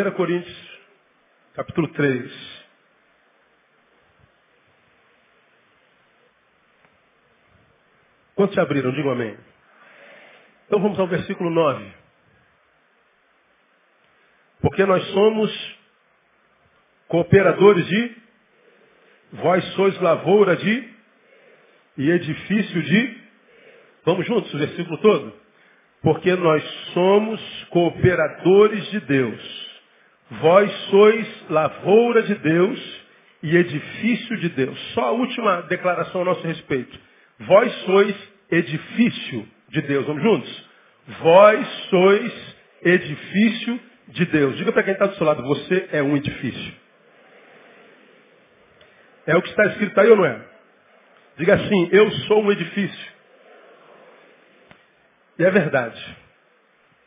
1 Coríntios, capítulo 3. Quantos se abriram? Digam amém. Então vamos ao versículo 9. Porque nós somos cooperadores de, vós sois lavoura de, e edifício de, vamos juntos, o versículo todo? Porque nós somos cooperadores de Deus. Vós sois lavoura de Deus e edifício de Deus. Só a última declaração a nosso respeito. Vós sois edifício de Deus. Vamos juntos? Vós sois edifício de Deus. Diga para quem está do seu lado, você é um edifício. É o que está escrito aí ou não é? Diga assim, eu sou um edifício. E é verdade.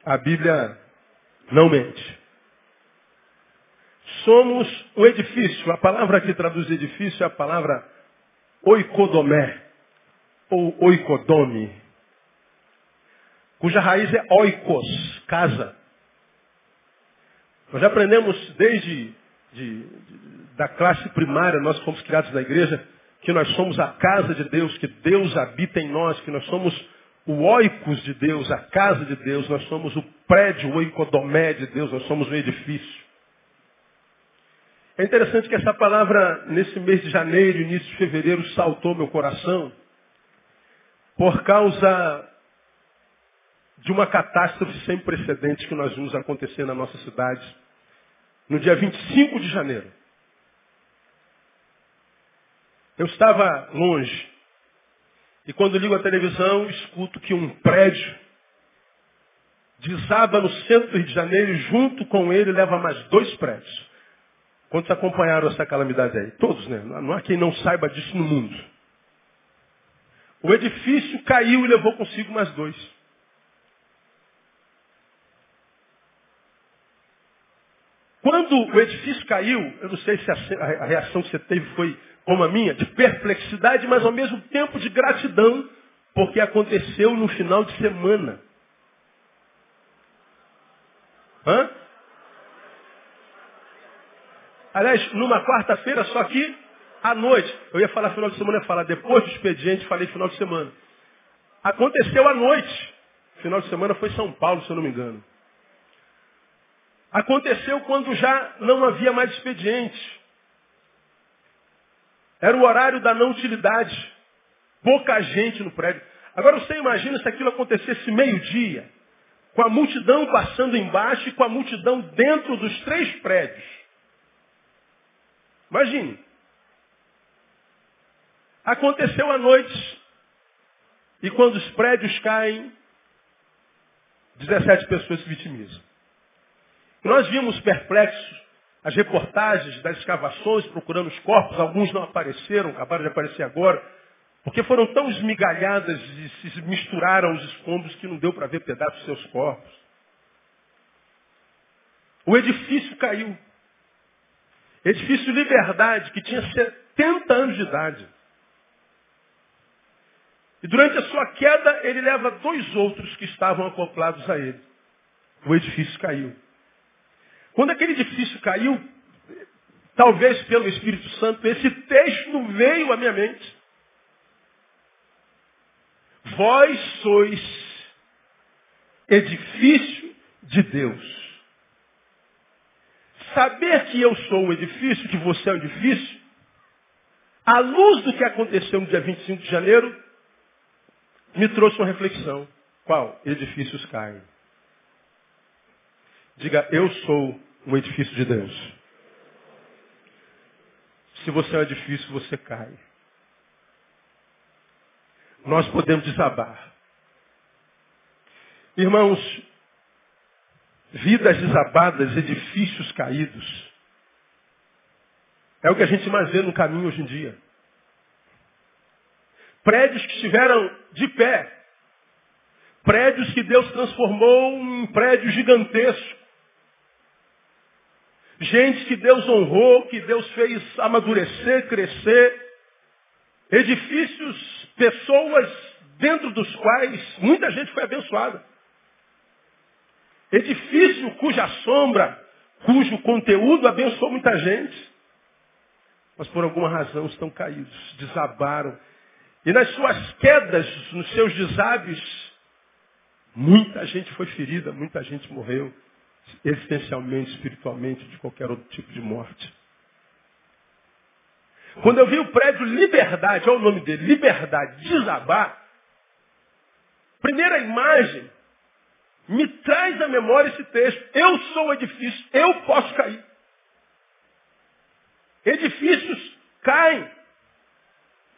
A Bíblia não mente. Somos um edifício. A palavra que traduz edifício é a palavra oikodomé, ou oikodome, cuja raiz é oikos, casa. Nós já aprendemos desde de, de, da classe primária, nós fomos criados na igreja, que nós somos a casa de Deus, que Deus habita em nós, que nós somos o oikos de Deus, a casa de Deus, nós somos o prédio, o oikodomé de Deus, nós somos o edifício. É interessante que essa palavra, nesse mês de janeiro, início de fevereiro, saltou meu coração, por causa de uma catástrofe sem precedentes que nós vimos acontecer na nossa cidade, no dia 25 de janeiro. Eu estava longe. E quando ligo a televisão, escuto que um prédio desaba no centro do Rio de Janeiro e junto com ele leva mais dois prédios. Quantos acompanharam essa calamidade aí? Todos, né? Não há quem não saiba disso no mundo. O edifício caiu e levou consigo mais dois. Quando o edifício caiu, eu não sei se a, reação que você teve foi como a minha, de perplexidade, mas ao mesmo tempo de gratidão, porque aconteceu no final de semana. Hã? Aliás, numa quarta-feira, só que à noite. Eu ia falar final de semana, ia falar depois do expediente, falei final de semana. Aconteceu à noite. Final de semana foi São Paulo, se eu não me engano. Aconteceu quando já não havia mais expediente. Era o horário da não utilidade. Pouca gente no prédio. Agora você imagina se aquilo acontecesse meio-dia, com a multidão passando embaixo e com a multidão dentro dos três prédios. Imagine. Aconteceu à noite. E quando os prédios caem, 17 pessoas se vitimizam. Nós vimos perplexos as reportagens das escavações procurando os corpos, alguns não apareceram, acabaram de aparecer agora, porque foram tão esmigalhadas e se misturaram os escombros que não deu para ver pedaços dos seus corpos. O edifício caiu. Edifício Liberdade, que tinha 70 anos de idade. E durante a sua queda, ele leva dois outros que estavam acoplados a ele. O edifício caiu. Quando aquele edifício caiu, talvez pelo Espírito Santo, esse texto veio à minha mente. Vós sois edifício de Deus. Saber que eu sou um edifício, que você é um edifício, à luz do que aconteceu no dia 25 de janeiro, me trouxe uma reflexão. Qual? Edifícios caem. Diga, eu sou um edifício de Deus. Se você é um edifício, você cai. Nós podemos desabar. Irmãos, vidas desabadas, edifícios caídos. É o que a gente mais vê no caminho hoje em dia. Prédios que estiveram de pé. Prédios que Deus transformou em prédios gigantescos. Gente que Deus honrou, que Deus fez amadurecer, crescer. Edifícios, pessoas dentro dos quais muita gente foi abençoada. Edifício cuja sombra, cujo conteúdo abençoou muita gente, mas por alguma razão estão caídos, desabaram. E nas suas quedas, nos seus desabes, muita gente foi ferida, muita gente morreu, existencialmente, espiritualmente, de qualquer outro tipo de morte. Quando eu vi o prédio Liberdade, olha o nome dele, Liberdade, desabar, primeira imagem me traz à memória esse texto. Eu sou o edifício, eu posso cair. Edifícios caem.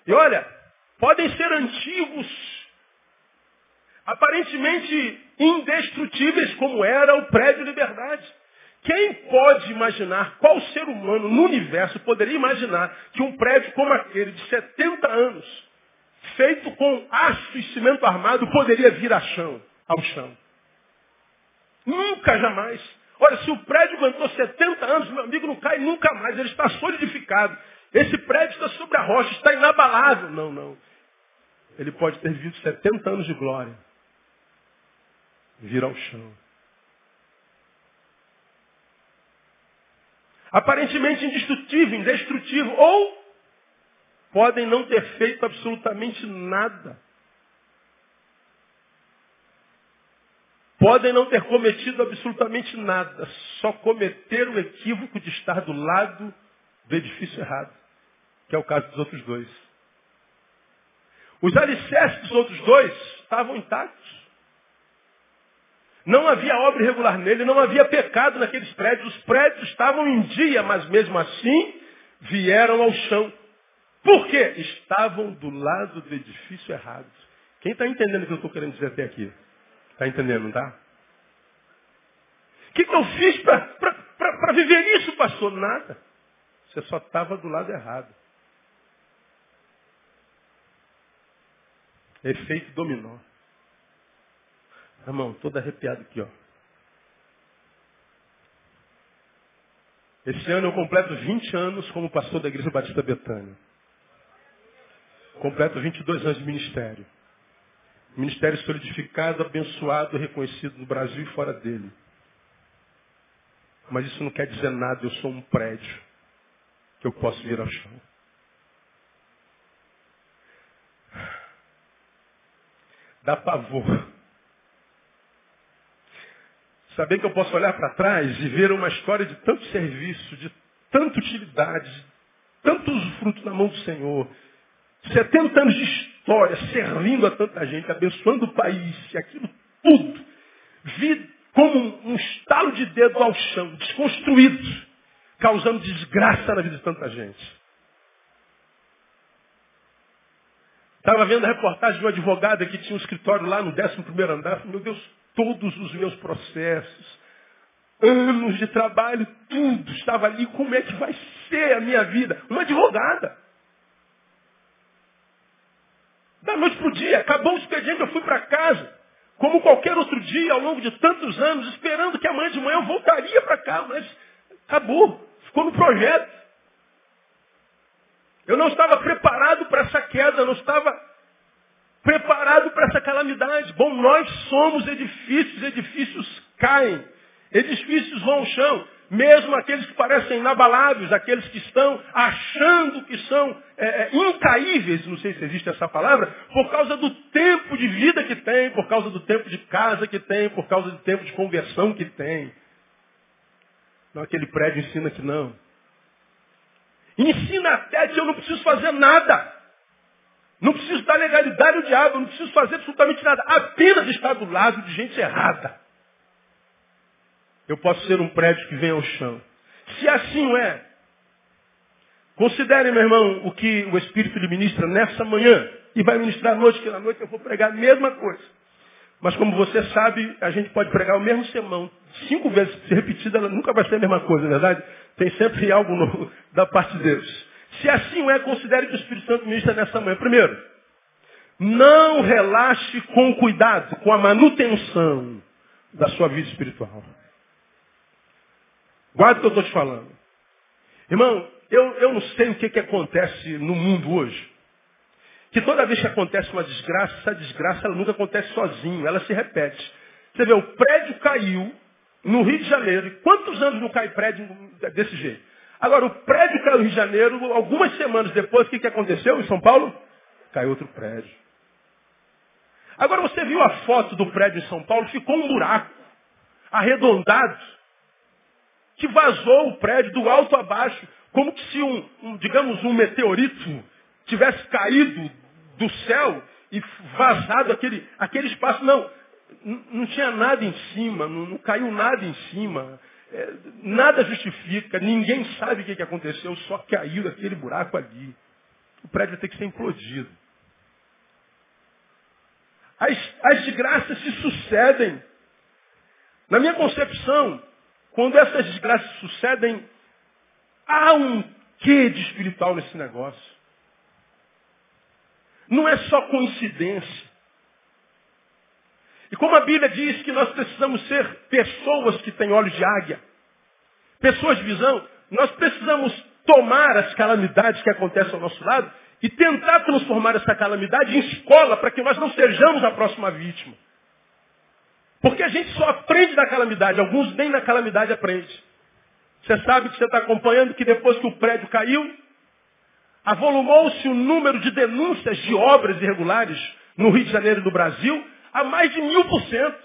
E olha, podem ser antigos, aparentemente indestrutíveis, como era o prédio Liberdade. Quem pode imaginar, qual ser humano no universo poderia imaginar que um prédio como aquele, de 70 anos, feito com aço e cimento armado, poderia vir a chão, ao chão? Nunca, jamais. Olha, se o prédio aguentou 70 anos, meu amigo não cai nunca mais, ele está solidificado. Esse prédio está sobre a rocha, está inabalável. Não, não. Ele pode ter vivido 70 anos de glória. Vir ao chão. Aparentemente indestrutível, indestrutível. Ou podem não ter feito absolutamente nada. Podem não ter cometido absolutamente nada, só cometer o equívoco de estar do lado do edifício errado, que é o caso dos outros dois. Os alicerces dos outros dois estavam intactos. Não havia obra irregular nele, não havia pecado naqueles prédios. Os prédios estavam em dia, mas mesmo assim vieram ao chão. Por quê? Estavam do lado do edifício errado. Quem está entendendo o que eu estou querendo dizer até aqui? Está entendendo, não está? O que, que eu fiz para viver isso, pastor? Nada. Você só estava do lado errado. Efeito dominó. Irmão, todo arrepiado aqui, ó. Esse ano eu completo 20 anos como pastor da Igreja Batista Betânia. Completo 22 anos de ministério. Ministério solidificado, abençoado, reconhecido no Brasil e fora dele. Mas isso não quer dizer nada, eu sou um prédio que eu posso vir ao chão. Dá pavor. Saber que eu posso olhar para trás e ver uma história de tanto serviço, de tanta utilidade, de tanto usufruto na mão do Senhor. 70 anos de história, servindo a tanta gente, abençoando o país, aquilo tudo, vi como um estalo de dedo ao chão, desconstruído, causando desgraça na vida de tanta gente. Estava vendo a reportagem de um advogado que tinha um escritório lá no 11 andar. Meu Deus, todos os meus processos, anos de trabalho, tudo estava ali. Como é que vai ser a minha vida? Uma advogada. Da noite para o dia, acabou o expediente, eu fui para casa. Como qualquer outro dia, ao longo de tantos anos, esperando que amanhã de manhã eu voltaria para cá, mas acabou. Ficou no projeto. Eu não estava preparado para essa queda, não estava preparado para essa calamidade. Bom, nós somos edifícios, edifícios caem, edifícios vão ao chão. Mesmo aqueles que parecem inabaláveis, aqueles que estão achando que são é, é, incaíveis, não sei se existe essa palavra, por causa do tempo de vida que tem, por causa do tempo de casa que tem, por causa do tempo de conversão que tem. Não, aquele prédio ensina que não. Ensina até que eu não preciso fazer nada. Não preciso dar legalidade ao diabo, não preciso fazer absolutamente nada. Apenas estar do lado de gente errada. Eu posso ser um prédio que vem ao chão. Se assim é, considere, meu irmão, o que o Espírito lhe ministra nessa manhã e vai ministrar à noite, que na noite eu vou pregar a mesma coisa. Mas como você sabe, a gente pode pregar o mesmo sermão. Cinco vezes se repetida, ela nunca vai ser a mesma coisa, não é verdade? Tem sempre algo novo da parte de Deus. Se assim é, considere que o Espírito Santo ministra nessa manhã. Primeiro, não relaxe com cuidado, com a manutenção da sua vida espiritual. Guarda o que eu estou te falando. Irmão, eu, eu não sei o que, que acontece no mundo hoje. Que toda vez que acontece uma desgraça, essa desgraça ela nunca acontece sozinho, ela se repete. Você vê, o prédio caiu, no Rio de Janeiro. E quantos anos não cai prédio desse jeito? Agora, o prédio caiu no Rio de Janeiro, algumas semanas depois, o que, que aconteceu em São Paulo? Caiu outro prédio. Agora você viu a foto do prédio em São Paulo, ficou um buraco, arredondado, que vazou o prédio do alto a baixo, como se um, um digamos, um meteorito tivesse caído do céu e vazado aquele, aquele espaço. Não, não tinha nada em cima, não, não caiu nada em cima. É, nada justifica, ninguém sabe o que, que aconteceu, só caiu daquele buraco ali. O prédio ter que ser implodido. As, as desgraças se sucedem. Na minha concepção, quando essas desgraças sucedem, há um quê de espiritual nesse negócio. Não é só coincidência. E como a Bíblia diz que nós precisamos ser pessoas que têm olhos de águia, pessoas de visão, nós precisamos tomar as calamidades que acontecem ao nosso lado e tentar transformar essa calamidade em escola para que nós não sejamos a próxima vítima. Porque a gente só aprende da calamidade, alguns nem na calamidade aprende. Você sabe que você está acompanhando que depois que o prédio caiu, avolumou-se o número de denúncias de obras irregulares no Rio de Janeiro do Brasil a mais de mil por cento.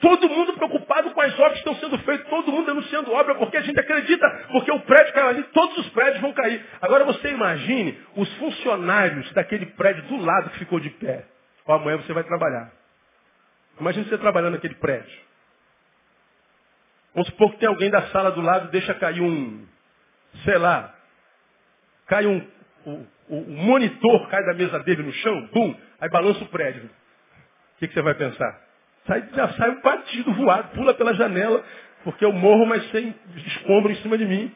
Todo mundo preocupado com as obras que estão sendo feitas, todo mundo denunciando obra, porque a gente acredita, porque o prédio caiu ali, todos os prédios vão cair. Agora você imagine os funcionários daquele prédio do lado que ficou de pé. Ó, amanhã você vai trabalhar. Imagine você trabalhando naquele prédio. Vamos supor que tem alguém da sala do lado, deixa cair um, sei lá, cai um, o, o, monitor cai da mesa dele no chão, bum, aí balança o prédio. O que, que você vai pensar? Sai, já sai um partido voado, pula pela janela, porque eu morro, mas sem escombro em cima de mim.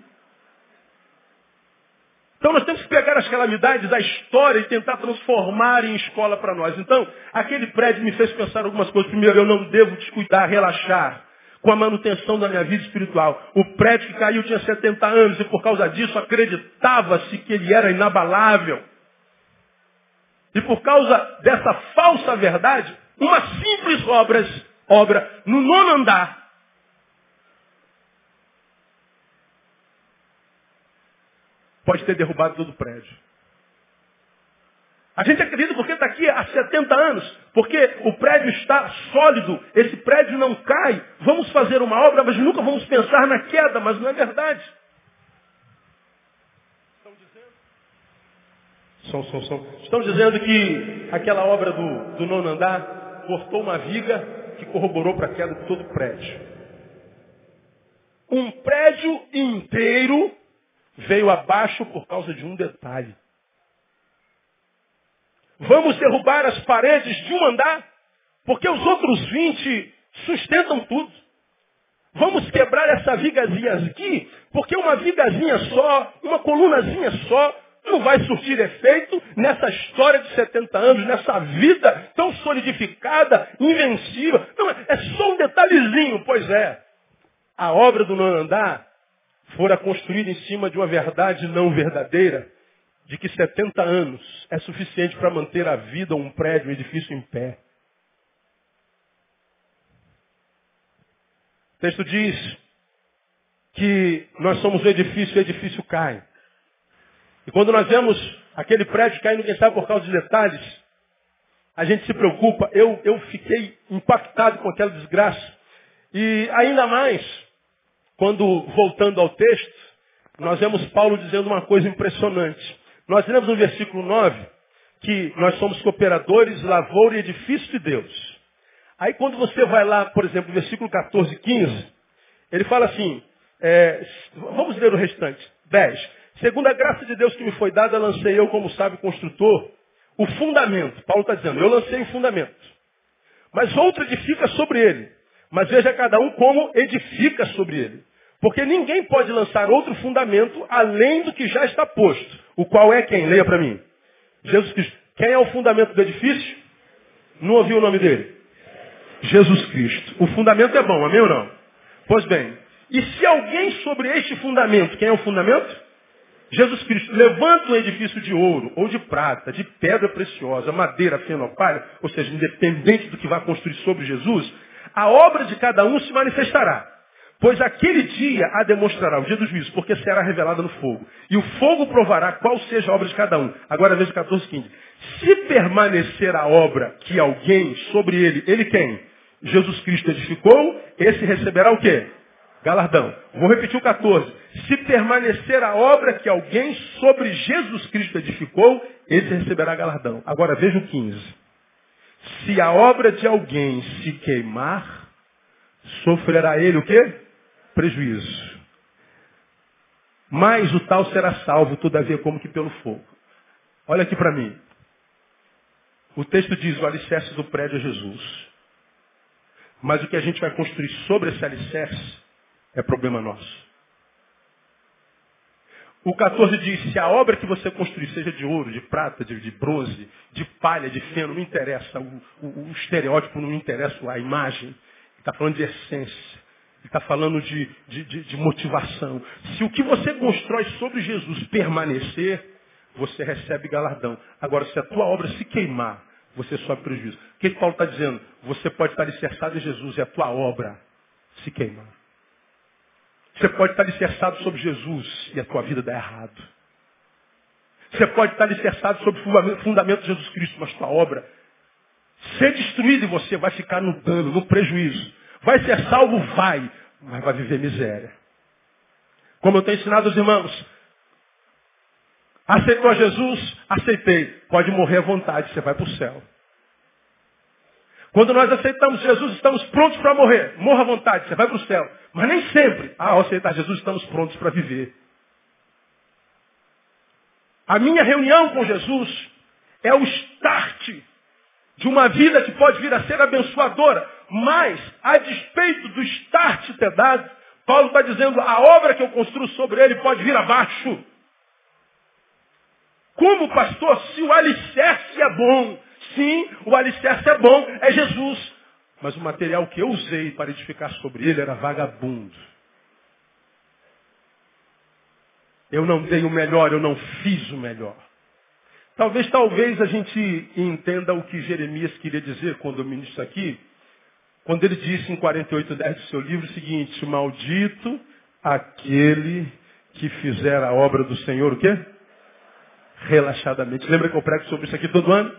Então nós temos que pegar as calamidades da história e tentar transformar em escola para nós. Então, aquele prédio me fez pensar algumas coisas. Primeiro, eu não devo descuidar, relaxar com a manutenção da minha vida espiritual. O prédio que caiu tinha 70 anos e por causa disso acreditava-se que ele era inabalável. E por causa dessa falsa verdade, uma simples obra, obra no nono andar. Pode ter derrubado todo o prédio. A gente acredita porque está aqui há 70 anos, porque o prédio está sólido, esse prédio não cai. Vamos fazer uma obra, mas nunca vamos pensar na queda, mas não é verdade. Estão dizendo? Som, som, som. Estão dizendo que aquela obra do, do nono andar cortou uma viga que corroborou para a queda de todo o prédio. Um prédio inteiro veio abaixo por causa de um detalhe. Vamos derrubar as paredes de um andar, porque os outros 20 sustentam tudo. Vamos quebrar essa vigazinha aqui, porque uma vigazinha só, uma colunazinha só, não vai surtir efeito nessa história de 70 anos, nessa vida tão solidificada, invencível. Não, é só um detalhezinho, pois é. A obra do não andar fora construída em cima de uma verdade não verdadeira, de que 70 anos é suficiente para manter a vida, um prédio, um edifício em pé. O texto diz que nós somos o edifício e o edifício cai. E quando nós vemos aquele prédio caindo, quem sabe por causa de detalhes, a gente se preocupa. Eu, eu fiquei impactado com aquela desgraça. E ainda mais, quando, voltando ao texto, nós vemos Paulo dizendo uma coisa impressionante. Nós lemos no versículo 9 que nós somos cooperadores, lavoura e edifício de Deus. Aí quando você vai lá, por exemplo, versículo 14 e 15, ele fala assim, é, vamos ler o restante, 10. Segundo a graça de Deus que me foi dada, lancei eu, como sábio construtor, o fundamento. Paulo está dizendo, eu lancei o fundamento. Mas outro edifica sobre ele. Mas veja cada um como edifica sobre ele. Porque ninguém pode lançar outro fundamento além do que já está posto. O qual é quem? Leia para mim. Jesus Cristo. Quem é o fundamento do edifício? Não ouviu o nome dele? Jesus Cristo. O fundamento é bom, amém ou não? Pois bem, e se alguém sobre este fundamento, quem é o fundamento? Jesus Cristo levanta um edifício de ouro, ou de prata, de pedra preciosa, madeira, feno, palha, ou seja, independente do que vai construir sobre Jesus, a obra de cada um se manifestará. Pois aquele dia a demonstrará, o dia do juízo, porque será revelada no fogo. E o fogo provará qual seja a obra de cada um. Agora veja 14, 15. Se permanecer a obra que alguém sobre ele, ele quem? Jesus Cristo edificou, esse receberá o quê? Galardão. Vou repetir o 14. Se permanecer a obra que alguém sobre Jesus Cristo edificou, esse receberá galardão. Agora veja o 15. Se a obra de alguém se queimar, sofrerá ele o quê? Prejuízo. Mas o tal será salvo, todavia, como que pelo fogo. Olha aqui para mim. O texto diz, o alicerce do prédio é Jesus. Mas o que a gente vai construir sobre esse alicerce é problema nosso. O 14 diz, se a obra que você construir seja de ouro, de prata, de, de bronze, de palha, de feno, não interessa. O, o, o estereótipo não interessa a imagem. Está falando de essência. Está falando de, de, de, de motivação. Se o que você constrói sobre Jesus permanecer, você recebe galardão. Agora, se a tua obra se queimar, você sofre prejuízo. O que, que Paulo está dizendo? Você pode estar alicerçado em Jesus e a tua obra se queimar. Você pode estar alicerçado sobre Jesus e a tua vida dá errado. Você pode estar alicerçado sobre o fundamento de Jesus Cristo, mas tua obra ser destruída e você vai ficar no dano, no prejuízo. Vai ser salvo? Vai, mas vai viver miséria. Como eu tenho ensinado aos irmãos, aceitou a Jesus? Aceitei. Pode morrer à vontade, você vai para o céu. Quando nós aceitamos Jesus, estamos prontos para morrer. Morra à vontade, você vai para o céu. Mas nem sempre, ah, ao aceitar Jesus, estamos prontos para viver. A minha reunião com Jesus é o start de uma vida que pode vir a ser abençoadora. Mas, a despeito do start ter dado, Paulo está dizendo, a obra que eu construo sobre ele pode vir abaixo. Como pastor, se o alicerce é bom, Sim, o alicerce é bom, é Jesus. Mas o material que eu usei para edificar sobre ele era vagabundo. Eu não dei o melhor, eu não fiz o melhor. Talvez, talvez a gente entenda o que Jeremias queria dizer quando eu ministro aqui, quando ele disse em 48:10 do seu livro o seguinte, maldito aquele que fizer a obra do Senhor, o quê? Relaxadamente. Lembra que eu prego sobre isso aqui todo ano?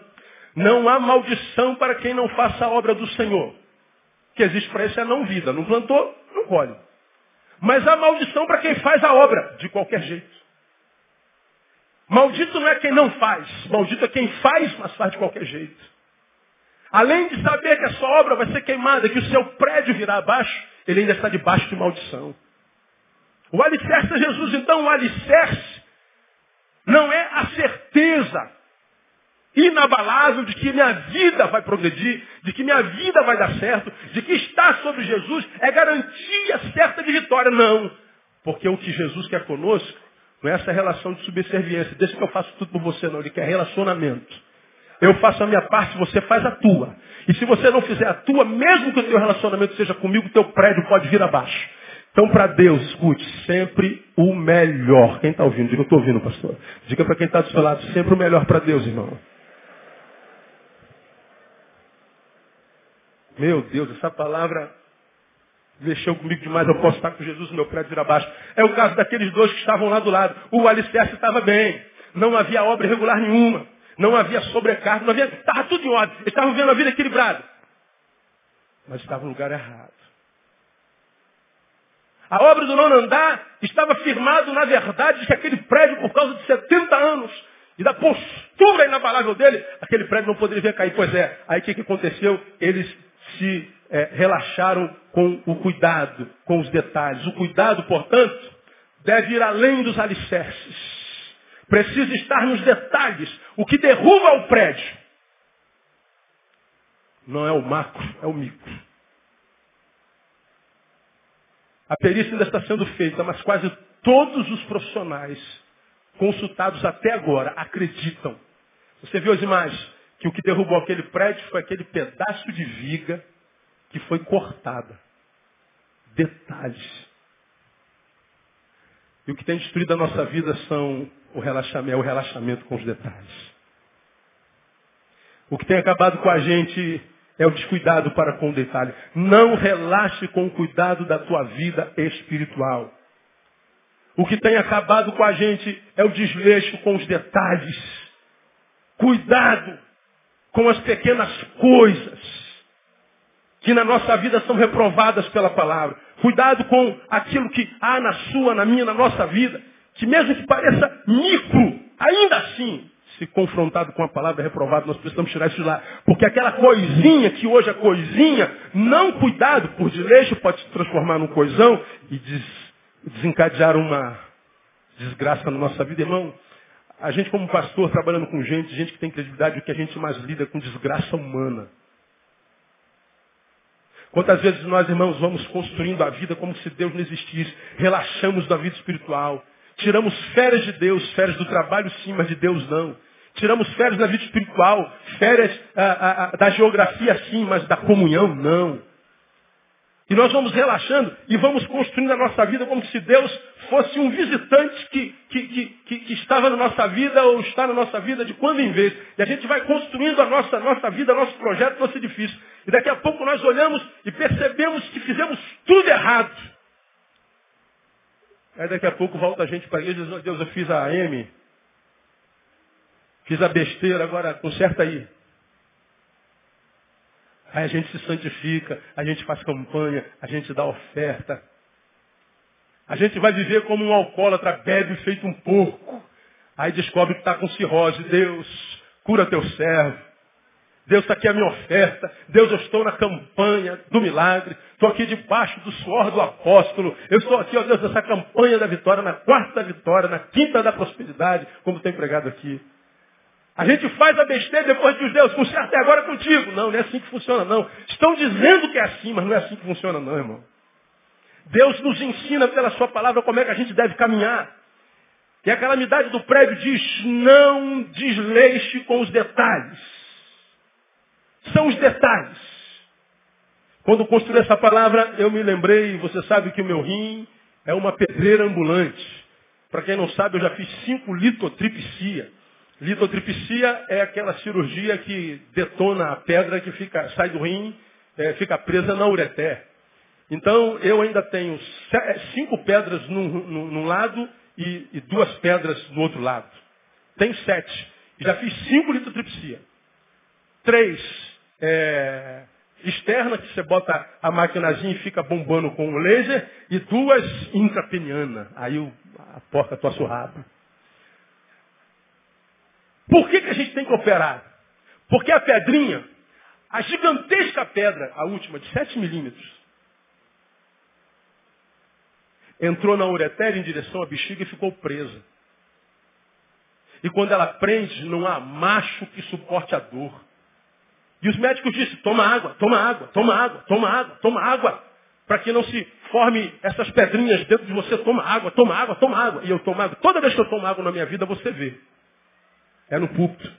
Não há maldição para quem não faça a obra do Senhor. O que existe para isso é não vida. Não plantou, não colhe. Mas há maldição para quem faz a obra, de qualquer jeito. Maldito não é quem não faz. Maldito é quem faz, mas faz de qualquer jeito. Além de saber que a sua obra vai ser queimada, que o seu prédio virá abaixo, ele ainda está debaixo de maldição. O alicerce é Jesus, então o alicerce não é a certeza inabalável de que minha vida vai progredir, de que minha vida vai dar certo, de que estar sobre Jesus é garantia certa de vitória. Não. Porque o que Jesus quer conosco não é essa relação de subserviência. Deixa que eu faço tudo por você, não. Ele quer relacionamento. Eu faço a minha parte, você faz a tua. E se você não fizer a tua, mesmo que o teu relacionamento seja comigo, o teu prédio pode vir abaixo. Então, para Deus, escute, sempre o melhor. Quem está ouvindo? Diga, eu estou ouvindo, pastor. Diga para quem está do seu lado, sempre o melhor para Deus, irmão. Meu Deus, essa palavra mexeu comigo demais. Eu posso estar com Jesus meu prédio vir abaixo. É o caso daqueles dois que estavam lá do lado. O alicerce estava bem. Não havia obra irregular nenhuma. Não havia sobrecarga. Não havia. Estava tudo em ordem. Estavam vendo a vida equilibrada. Mas estava no lugar errado. A obra do não andar estava firmado na verdade de que aquele prédio, por causa de 70 anos, e da postura inabalável dele, aquele prédio não poderia cair. Pois é, aí o que, que aconteceu? Eles se é, relaxaram com o cuidado, com os detalhes. O cuidado, portanto, deve ir além dos alicerces. Precisa estar nos detalhes. O que derruba o prédio não é o macro, é o micro. A perícia ainda está sendo feita, mas quase todos os profissionais consultados até agora acreditam. Você viu as imagens? que o que derrubou aquele prédio foi aquele pedaço de viga que foi cortada. Detalhes. E o que tem destruído a nossa vida são o relaxamento, é o relaxamento com os detalhes. O que tem acabado com a gente é o descuidado para com o detalhe. Não relaxe com o cuidado da tua vida espiritual. O que tem acabado com a gente é o desleixo com os detalhes. Cuidado com as pequenas coisas que na nossa vida são reprovadas pela palavra. Cuidado com aquilo que há na sua, na minha, na nossa vida, que mesmo que pareça micro, ainda assim, se confrontado com a palavra reprovada, nós precisamos tirar isso de lá. Porque aquela coisinha que hoje é coisinha, não cuidado por desleixo, pode se transformar num coisão e des, desencadear uma desgraça na nossa vida, irmão. A gente, como pastor, trabalhando com gente, gente que tem credibilidade, o que a gente mais lida com desgraça humana. Quantas vezes nós, irmãos, vamos construindo a vida como se Deus não existisse, relaxamos da vida espiritual, tiramos férias de Deus, férias do trabalho sim, mas de Deus não. Tiramos férias da vida espiritual, férias ah, ah, ah, da geografia sim, mas da comunhão não. E nós vamos relaxando e vamos construindo a nossa vida como se Deus fosse um visitante que, que, que, que, estava na nossa vida ou está na nossa vida de quando em vez. E a gente vai construindo a nossa, nossa vida, nosso projeto, nosso edifício. E daqui a pouco nós olhamos e percebemos que fizemos tudo errado. Aí daqui a pouco volta a gente para igreja e diz, oh, Deus, eu fiz a AM, fiz a besteira, agora conserta aí. Aí a gente se santifica, a gente faz campanha, a gente dá oferta. A gente vai viver como um alcoólatra, bebe feito um porco. Aí descobre que está com cirrose. Deus, cura teu servo. Deus está aqui a minha oferta. Deus, eu estou na campanha do milagre. Estou aqui debaixo do suor do apóstolo. Eu estou aqui, ó Deus, nessa campanha da vitória, na quarta vitória, na quinta da prosperidade, como tem pregado aqui. A gente faz a besteira depois diz, Deus, conserta agora contigo. Não, não é assim que funciona, não. Estão dizendo que é assim, mas não é assim que funciona, não, irmão. Deus nos ensina pela sua palavra como é que a gente deve caminhar. E a calamidade do prédio diz, não desleixe com os detalhes. São os detalhes. Quando construí essa palavra, eu me lembrei, você sabe que o meu rim é uma pedreira ambulante. Para quem não sabe, eu já fiz cinco litotripsia. Litotripsia é aquela cirurgia que detona a pedra que fica, sai do rim, é, fica presa na ureté. Então, eu ainda tenho cinco pedras num, num, num lado e, e, duas pedras no outro lado. Tenho sete. Já fiz cinco litotripsia. Três é, externa, que você bota a maquinazinha e fica bombando com o laser, e duas intrapeniana. Aí o, a porca o rabo. Por que, que a gente tem que operar? Porque a pedrinha, a gigantesca pedra, a última, de 7 milímetros, entrou na uretéria em direção à bexiga e ficou presa. E quando ela prende, não há macho que suporte a dor. E os médicos disseram, toma água, toma água, toma água, toma água, toma água. Para que não se forme essas pedrinhas dentro de você, toma água, toma água, toma água. E eu tomo água. Toda vez que eu tomo água na minha vida, você vê. É no púlpito.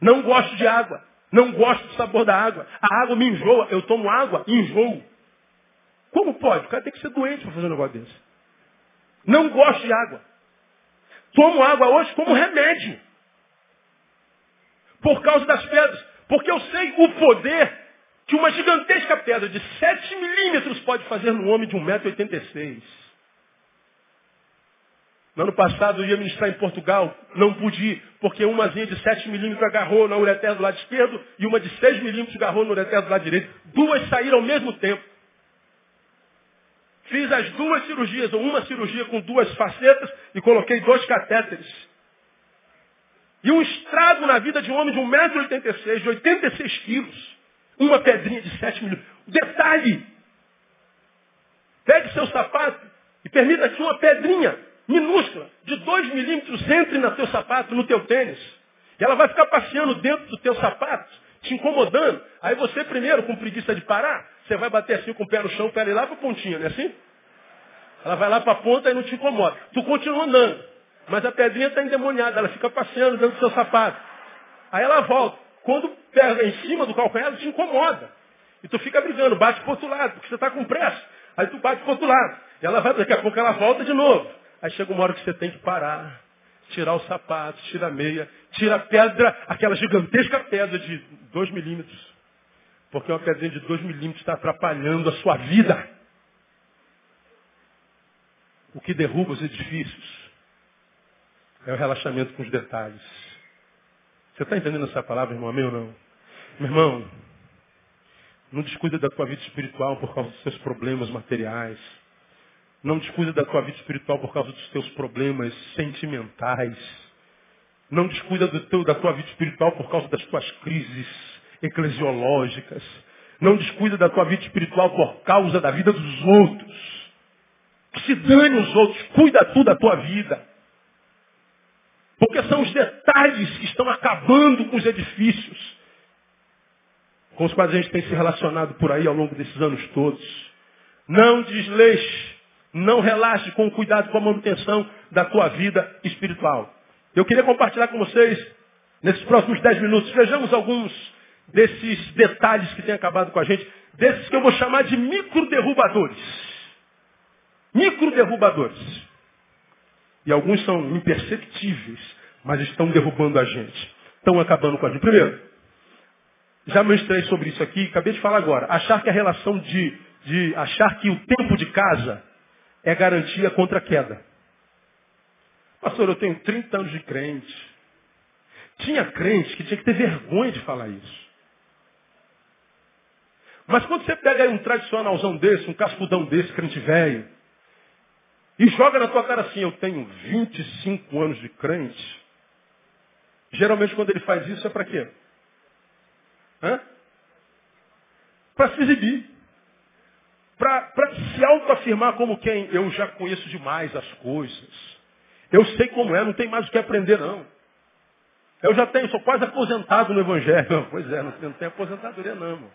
Não gosto de água. Não gosto do sabor da água. A água me enjoa. Eu tomo água e enjoo. Como pode? O cara tem que ser doente para fazer um negócio desse. Não gosto de água. Tomo água hoje como remédio. Por causa das pedras. Porque eu sei o poder que uma gigantesca pedra de 7 milímetros pode fazer no homem de 1,86m. No ano passado eu ia ministrar em Portugal, não pude ir, porque umazinha de 7 milímetros agarrou na ureter do lado esquerdo e uma de 6 milímetros agarrou na ureter do lado direito. Duas saíram ao mesmo tempo. Fiz as duas cirurgias, ou uma cirurgia com duas facetas e coloquei dois catéteres. E um estrago na vida de um homem de 1,86m, de 86 quilos. Uma pedrinha de 7 milímetros. Detalhe! Pegue seu sapato e permita que uma pedrinha minúscula, de 2 milímetros, entre no teu sapato, no teu tênis. E ela vai ficar passeando dentro do teu sapato, te incomodando. Aí você primeiro, com preguiça de parar, você vai bater assim com o pé no chão, ela ir lá para a pontinha, não é assim? Ela vai lá para a ponta e não te incomoda. Tu continua andando. Mas a pedrinha está endemoniada, ela fica passeando dentro do seu sapato. Aí ela volta. Quando pega em cima do calcanhar, ela te incomoda. E tu fica brigando, bate para outro lado, porque você está com pressa. Aí tu bate para outro lado. E ela vai, daqui a pouco ela volta de novo. Aí chega uma hora que você tem que parar. tirar o sapato, tira a meia, tira a pedra, aquela gigantesca pedra de 2 milímetros. Porque uma pedrinha de 2 milímetros está atrapalhando a sua vida. O que derruba os edifícios é o relaxamento com os detalhes. Você está entendendo essa palavra, irmão? Amém ou não? Meu irmão, não descuida da tua vida espiritual por causa dos seus problemas materiais. Não descuida da tua vida espiritual por causa dos teus problemas sentimentais. Não descuida teu, da tua vida espiritual por causa das tuas crises eclesiológicas. Não descuida da tua vida espiritual por causa da vida dos outros. Que se dane os outros, cuida tu da tua vida. Porque são os detalhes que estão acabando com os edifícios com os quais a gente tem se relacionado por aí ao longo desses anos todos. Não desleixe, não relaxe com cuidado com a manutenção da tua vida espiritual. Eu queria compartilhar com vocês, nesses próximos dez minutos, vejamos alguns desses detalhes que têm acabado com a gente, desses que eu vou chamar de microderrubadores. Microderrubadores. E alguns são imperceptíveis, mas estão derrubando a gente. Estão acabando com a gente. Primeiro, já mostrei sobre isso aqui, acabei de falar agora. Achar que a relação de, de achar que o tempo de casa é garantia contra a queda. Pastor, eu tenho 30 anos de crente. Tinha crente que tinha que ter vergonha de falar isso. Mas quando você pega aí um tradicionalzão desse, um cascudão desse, crente velho, e joga na tua cara assim, eu tenho 25 anos de crente, geralmente quando ele faz isso é para quê? Para se exibir. Para se autoafirmar como quem eu já conheço demais as coisas. Eu sei como é, não tem mais o que aprender não. Eu já tenho, sou quase aposentado no Evangelho. Pois é, não, não tem aposentadoria não.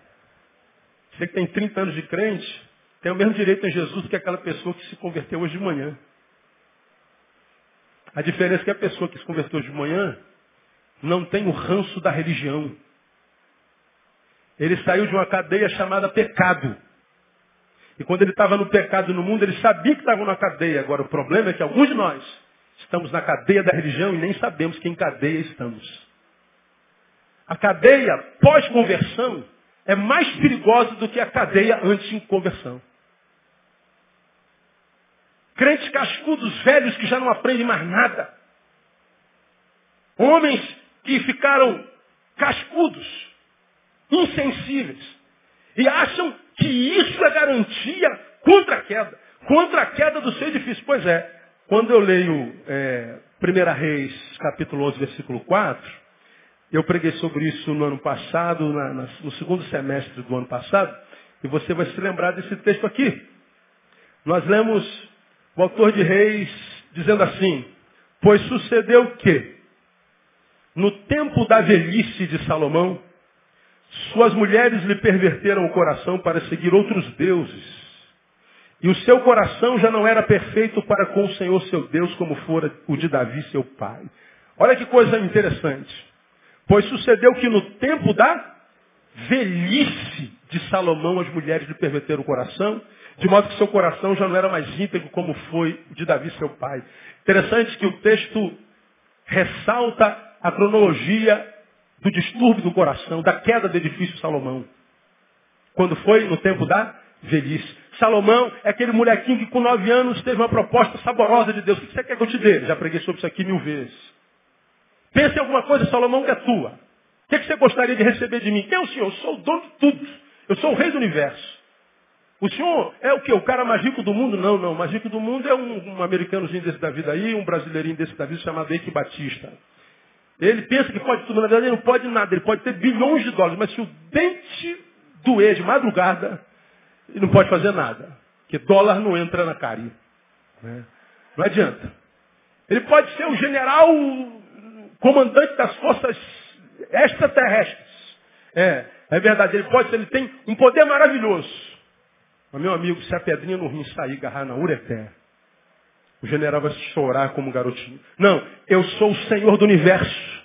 Você que tem 30 anos de crente, tem o mesmo direito em Jesus que aquela pessoa que se converteu hoje de manhã. A diferença é que a pessoa que se converteu hoje de manhã não tem o ranço da religião. Ele saiu de uma cadeia chamada pecado. E quando ele estava no pecado no mundo, ele sabia que estava numa cadeia. Agora, o problema é que alguns de nós estamos na cadeia da religião e nem sabemos que em cadeia estamos. A cadeia pós-conversão é mais perigosa do que a cadeia antes de conversão. Crentes cascudos velhos que já não aprendem mais nada. Homens que ficaram cascudos insensíveis. E acham que isso é garantia contra a queda. Contra a queda do seu edifício. Pois é, quando eu leio é, 1 Reis, capítulo 11, versículo 4, eu preguei sobre isso no ano passado, na, na, no segundo semestre do ano passado, e você vai se lembrar desse texto aqui. Nós lemos o autor de Reis dizendo assim, pois sucedeu que, no tempo da velhice de Salomão, suas mulheres lhe perverteram o coração para seguir outros deuses. E o seu coração já não era perfeito para com o Senhor seu Deus, como fora o de Davi, seu pai. Olha que coisa interessante. Pois sucedeu que no tempo da velhice de Salomão, as mulheres lhe perverteram o coração, de modo que seu coração já não era mais íntegro como foi o de Davi, seu pai. Interessante que o texto ressalta a cronologia do distúrbio do coração, da queda do edifício Salomão. Quando foi no tempo da velhice. Salomão é aquele molequinho que com nove anos teve uma proposta saborosa de Deus. O que você quer que eu te dê? Já preguei sobre isso aqui mil vezes. Pensa em alguma coisa, Salomão, que é tua. O que você gostaria de receber de mim? Quem é o Senhor? Eu sou o dono de tudo. Eu sou o rei do universo. O senhor é o que? O cara mais rico do mundo? Não, não. O mais rico do mundo é um, um americanozinho desse da vida aí, um brasileirinho desse da vida chamado Eike Batista. Ele pensa que pode tudo, na verdade ele não pode nada. Ele pode ter bilhões de dólares, mas se o dente doer de madrugada, ele não pode fazer nada. Porque dólar não entra na carinha. Né? Não adianta. Ele pode ser o general comandante das forças extraterrestres. É, é verdade. Ele pode ser, ele tem um poder maravilhoso. Mas, meu amigo, se a pedrinha no rim sair agarrar na ureter, o general vai chorar como um garotinho. Não, eu sou o Senhor do universo.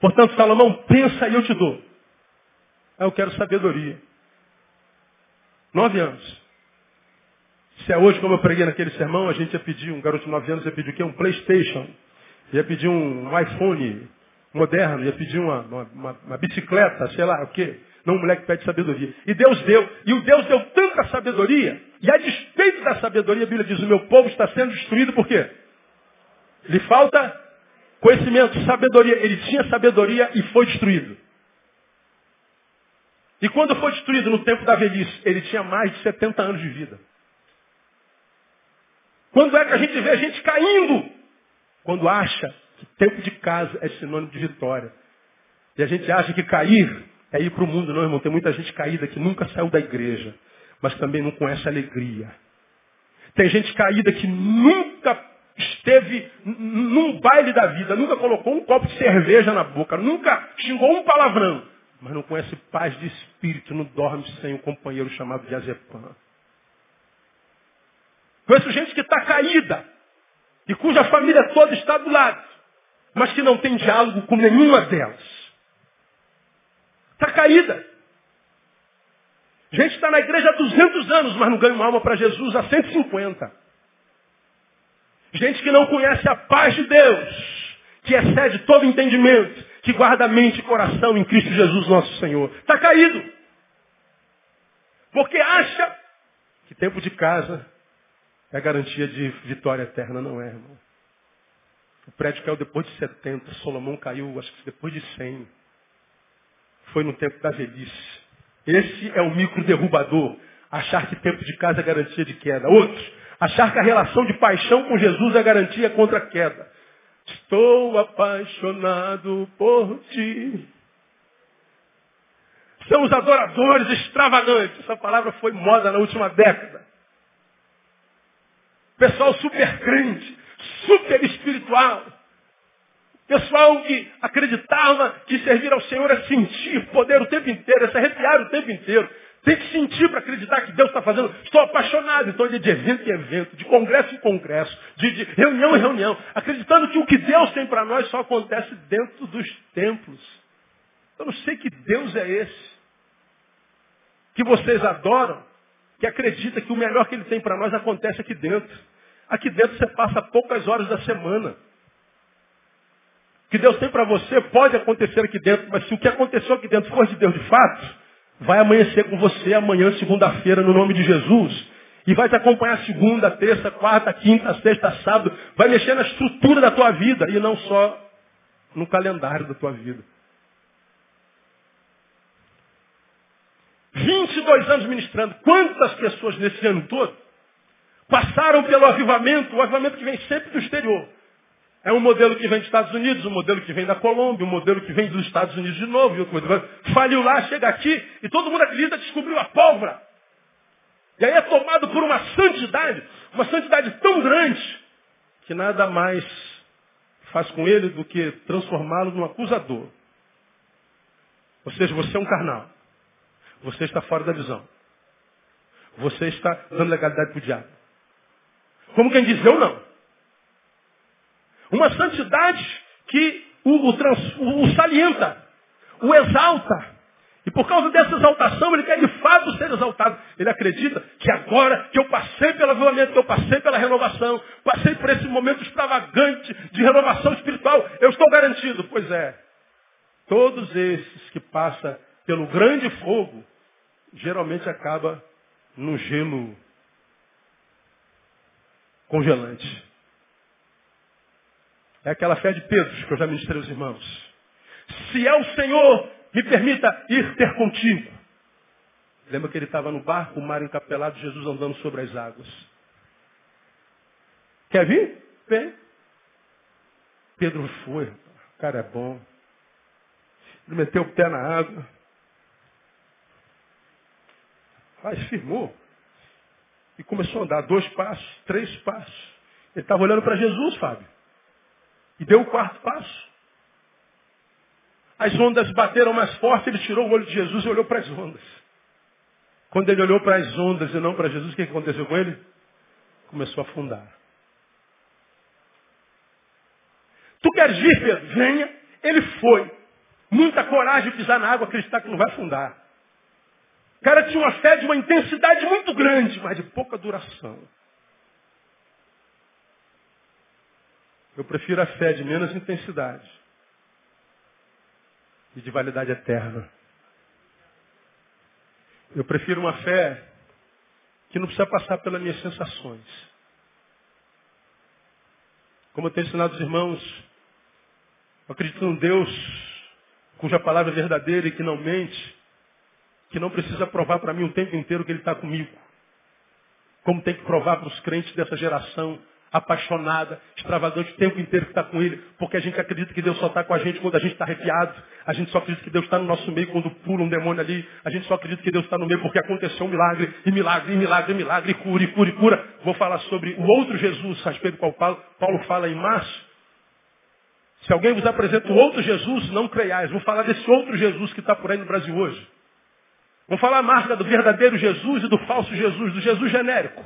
Portanto, Salomão, pensa e eu te dou. Ah, eu quero sabedoria. Nove anos. Se é hoje, como eu preguei naquele sermão, a gente ia pedir, um garoto de nove anos ia pedir o quê? Um Playstation. ia pedir um iPhone moderno, ia pedir uma, uma, uma bicicleta, sei lá o quê. Não um moleque pede sabedoria. E Deus deu. E o Deus deu tanta sabedoria. E a despeito da sabedoria, a Bíblia diz, o meu povo está sendo destruído por quê? Lhe falta conhecimento, sabedoria. Ele tinha sabedoria e foi destruído. E quando foi destruído no tempo da velhice, ele tinha mais de 70 anos de vida. Quando é que a gente vê a gente caindo? Quando acha que tempo de casa é sinônimo de vitória. E a gente acha que cair é ir para o mundo, não, irmão. Tem muita gente caída que nunca saiu da igreja, mas também não conhece alegria. Tem gente caída que nunca esteve num baile da vida, nunca colocou um copo de cerveja na boca, nunca xingou um palavrão, mas não conhece paz de espírito, não dorme sem um companheiro chamado de Azepam. Conheço gente que está caída e cuja família toda está do lado, mas que não tem diálogo com nenhuma delas. Está caída. Gente está na igreja há 200 anos, mas não ganha uma alma para Jesus há 150. Gente que não conhece a paz de Deus, que excede todo entendimento, que guarda mente e coração em Cristo Jesus nosso Senhor. Está caído. Porque acha que tempo de casa é garantia de vitória eterna. Não é, irmão. O prédio caiu depois de 70, Solomão caiu, acho que depois de 100 foi no tempo da velhice. Esse é o micro derrubador. Achar que tempo de casa é garantia de queda. Outros, achar que a relação de paixão com Jesus é garantia contra a queda. Estou apaixonado por ti. São os adoradores extravagantes. Essa palavra foi moda na última década. Pessoal super crente, super espiritual. Pessoal que acreditava que servir ao Senhor é sentir poder o tempo inteiro, é se arrepiar o tempo inteiro. Tem que sentir para acreditar que Deus está fazendo. Estou apaixonado, então, de evento em evento, de congresso em congresso, de, de reunião em reunião, acreditando que o que Deus tem para nós só acontece dentro dos templos. Eu não sei que Deus é esse. Que vocês adoram, que acredita que o melhor que Ele tem para nós acontece aqui dentro. Aqui dentro você passa poucas horas da semana que Deus tem para você pode acontecer aqui dentro, mas se o que aconteceu aqui dentro for de Deus de fato, vai amanhecer com você amanhã, segunda-feira, no nome de Jesus. E vai te acompanhar segunda, terça, quarta, quinta, sexta, sábado. Vai mexer na estrutura da tua vida e não só no calendário da tua vida. 22 anos ministrando. Quantas pessoas nesse ano todo passaram pelo avivamento, o avivamento que vem sempre do exterior. É um modelo que vem dos Estados Unidos, um modelo que vem da Colômbia, um modelo que vem dos Estados Unidos de novo. E outro Faliu lá, chega aqui e todo mundo acredita que descobriu a pólvora. E aí é tomado por uma santidade, uma santidade tão grande, que nada mais faz com ele do que transformá-lo num acusador. Ou seja, você é um carnal. Você está fora da visão. Você está dando legalidade para o diabo. Como quem diz, eu não. Uma santidade que o, o, trans, o, o salienta, o exalta. E por causa dessa exaltação, ele quer de fato ser exaltado. Ele acredita que agora que eu passei pelo avivamento, que eu passei pela renovação, passei por esse momento extravagante de renovação espiritual, eu estou garantido. Pois é, todos esses que passam pelo grande fogo, geralmente acaba no gelo congelante. É aquela fé de Pedro que eu já ministrei aos irmãos. Se é o Senhor, me permita ir ter contigo. Lembra que ele estava no barco, o mar encapelado, Jesus andando sobre as águas. Quer vir? Vem. Pedro foi. O cara é bom. Ele meteu o pé na água. Mas firmou. E começou a andar dois passos, três passos. Ele estava olhando para Jesus, Fábio. E deu o quarto passo. As ondas bateram mais forte, ele tirou o olho de Jesus e olhou para as ondas. Quando ele olhou para as ondas e não para Jesus, o que aconteceu com ele? Começou a afundar. Tu queres vir, Pedro? Venha. Ele foi. Muita coragem de pisar na água, acreditar que não vai afundar. O cara tinha uma fé de uma intensidade muito grande, mas de pouca duração. Eu prefiro a fé de menos intensidade e de validade eterna. Eu prefiro uma fé que não precisa passar pelas minhas sensações. Como eu tenho ensinado os irmãos, eu acredito num Deus cuja palavra é verdadeira e que não mente, que não precisa provar para mim o tempo inteiro que Ele está comigo. Como tem que provar para os crentes dessa geração apaixonada, extravagante o tempo inteiro que está com Ele, porque a gente acredita que Deus só está com a gente quando a gente está arrepiado, a gente só acredita que Deus está no nosso meio quando pula um demônio ali, a gente só acredita que Deus está no meio porque aconteceu um milagre, e milagre, e milagre, e milagre, e cura, e cura, e cura. Vou falar sobre o outro Jesus, a respeito do qual Paulo, Paulo fala em março. Se alguém vos apresenta o outro Jesus, não creiais. Vou falar desse outro Jesus que está por aí no Brasil hoje. Vamos falar a marca do verdadeiro Jesus e do falso Jesus, do Jesus genérico.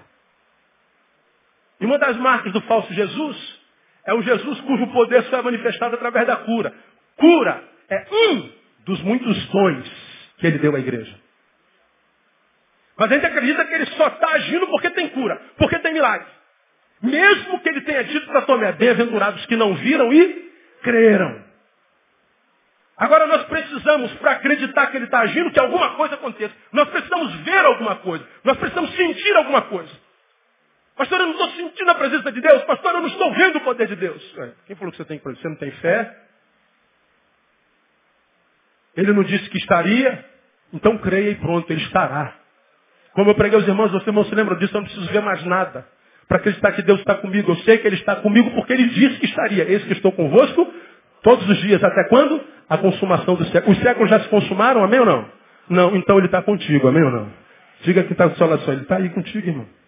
E uma das marcas do falso Jesus é o Jesus cujo poder só é manifestado através da cura. Cura é um dos muitos dons que ele deu à igreja. Mas a gente acredita que ele só está agindo porque tem cura, porque tem milagre. Mesmo que ele tenha dito para Tomé, bem-aventurados que não viram e creram. Agora nós precisamos, para acreditar que ele está agindo, que alguma coisa aconteça. Nós precisamos ver alguma coisa. Nós precisamos sentir alguma coisa. Pastor, eu não estou sentindo a presença de Deus. Pastor, eu não estou vendo o poder de Deus. Quem falou que você tem Você não tem fé? Ele não disse que estaria, então creia e pronto, ele estará. Como eu preguei aos irmãos, você não se lembra disso, eu não preciso ver mais nada. Para acreditar que Deus está comigo, eu sei que Ele está comigo porque Ele disse que estaria. Eis que estou convosco todos os dias. Até quando? A consumação do século. Os séculos já se consumaram, amém ou não? Não, então Ele está contigo, amém ou não? Diga que está com sua Ele está aí contigo, irmão.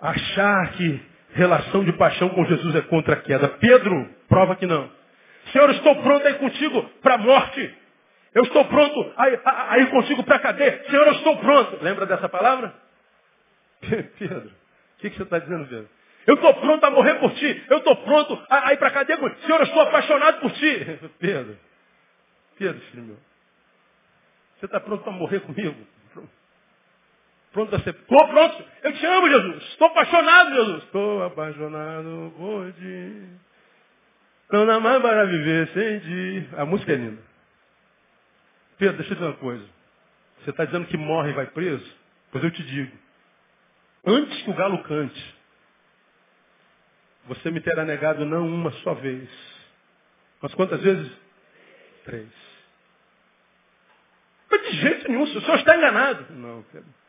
Achar que relação de paixão com Jesus é contra a queda. Pedro prova que não. Senhor, estou pronto a ir contigo para a morte. Eu estou pronto a, a, a ir contigo para a cadeia. Senhor, eu estou pronto. Lembra dessa palavra? Pedro, o que, que, você está dizendo, Pedro? Eu estou pronto a morrer por ti. Eu estou pronto a, a ir para a cadeia. Senhor, eu estou apaixonado por ti. Pedro, Pedro, filho meu. Você está pronto para morrer comigo? Pronto a ser. Estou pronto. Eu te amo, Jesus. Estou apaixonado, Jesus. Estou apaixonado por ti. Não dá mais para viver sem ti. A música é linda. Pedro, deixa eu dizer uma coisa. Você está dizendo que morre e vai preso? Pois eu te digo. Antes que o galo cante, você me terá negado não uma só vez. Mas quantas vezes? Três. Mas de jeito nenhum, o senhor está enganado. Não, Pedro.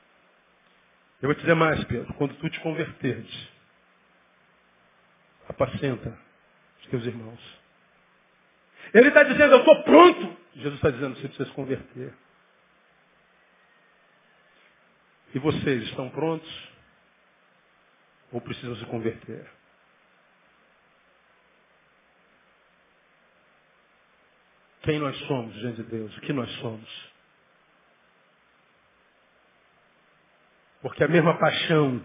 Eu vou te dizer mais, Pedro. Quando tu te converteres, apacenta os teus irmãos. Ele está dizendo, eu estou pronto. Jesus está dizendo, você precisa se converter. E vocês estão prontos? Ou precisam se converter? Quem nós somos diante de Deus? O que nós somos? Porque a mesma paixão,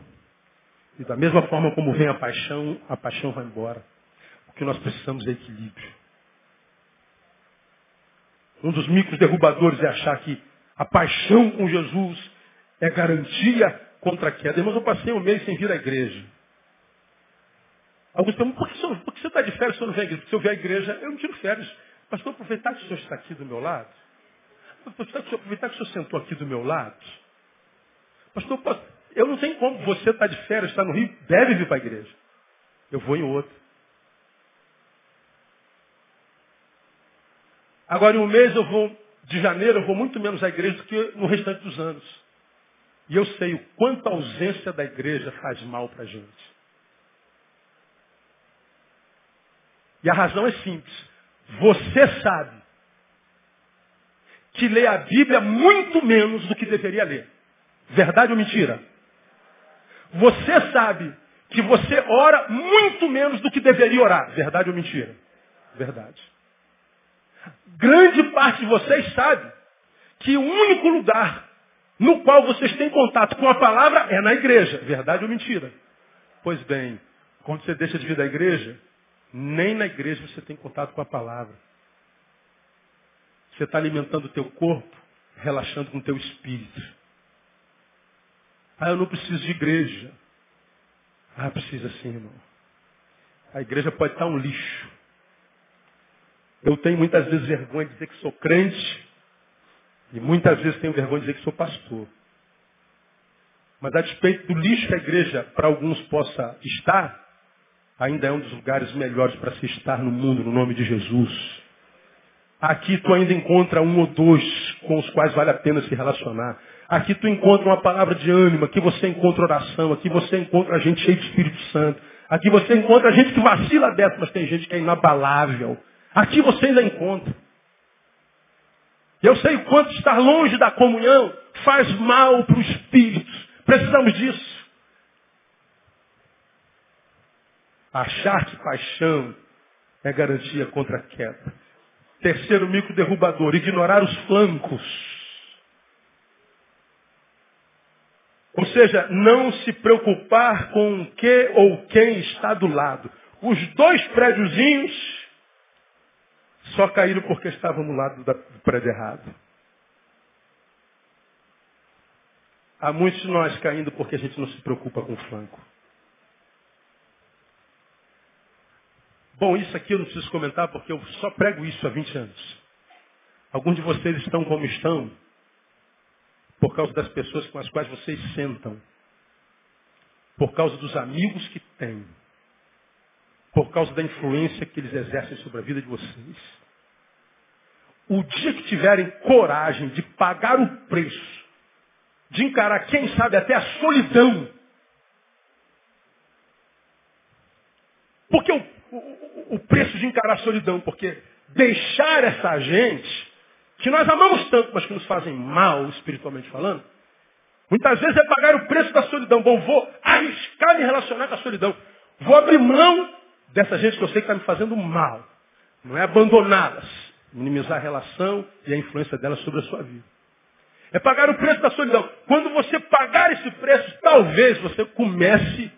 e da mesma forma como vem a paixão, a paixão vai embora. O que nós precisamos é equilíbrio. Um dos micros derrubadores é achar que a paixão com Jesus é garantia contra a queda. Irmãos, eu passei um mês sem vir à igreja. Alguns perguntam, por que, senhor, por que você está de férias se eu não vem à igreja? Porque se eu vier à igreja, eu não tiro férias. Pastor, aproveitar que o senhor está aqui do meu lado. Aproveitar que o senhor sentou aqui do meu lado. Pastor, eu não tenho como. Você está de férias, está no Rio, deve vir para a igreja. Eu vou em outro. Agora, em um mês eu vou, de janeiro, eu vou muito menos à igreja do que no restante dos anos. E eu sei o quanto a ausência da igreja faz mal para a gente. E a razão é simples. Você sabe que lê a Bíblia muito menos do que deveria ler. Verdade ou mentira? Você sabe que você ora muito menos do que deveria orar. Verdade ou mentira? Verdade. Grande parte de vocês sabe que o único lugar no qual vocês têm contato com a palavra é na igreja. Verdade ou mentira? Pois bem, quando você deixa de vir da igreja, nem na igreja você tem contato com a palavra. Você está alimentando o teu corpo relaxando com o teu espírito. Ah, eu não preciso de igreja. Ah, precisa sim, irmão. A igreja pode estar um lixo. Eu tenho muitas vezes vergonha de dizer que sou crente. E muitas vezes tenho vergonha de dizer que sou pastor. Mas a despeito do lixo que a igreja para alguns possa estar, ainda é um dos lugares melhores para se estar no mundo, no nome de Jesus. Aqui tu ainda encontra um ou dois com os quais vale a pena se relacionar. Aqui tu encontra uma palavra de ânimo, aqui você encontra oração, aqui você encontra gente cheia de Espírito Santo. Aqui você encontra gente que vacila dessa, mas tem gente que é inabalável. Aqui você ainda encontra. Eu sei o quanto estar longe da comunhão faz mal para o espírito. Precisamos disso. Achar que paixão é garantia contra a queda. Terceiro mico derrubador, ignorar os flancos. Ou seja, não se preocupar com o que ou quem está do lado. Os dois prédiozinhos só caíram porque estavam no lado do prédio errado. Há muitos de nós caindo porque a gente não se preocupa com o flanco. Bom, isso aqui eu não preciso comentar porque eu só prego isso há 20 anos. Alguns de vocês estão como estão por causa das pessoas com as quais vocês sentam, por causa dos amigos que têm, por causa da influência que eles exercem sobre a vida de vocês. O dia que tiverem coragem de pagar o preço, de encarar, quem sabe, até a solidão, porque o, o, preço de encarar a solidão, porque deixar essa gente que nós amamos tanto, mas que nos fazem mal, espiritualmente falando, muitas vezes é pagar o preço da solidão. Bom, vou arriscar me relacionar com a solidão. Vou abrir mão dessa gente que eu sei que está me fazendo mal. Não é abandoná-las, minimizar a relação e a influência delas sobre a sua vida. É pagar o preço da solidão. Quando você pagar esse preço, talvez você comece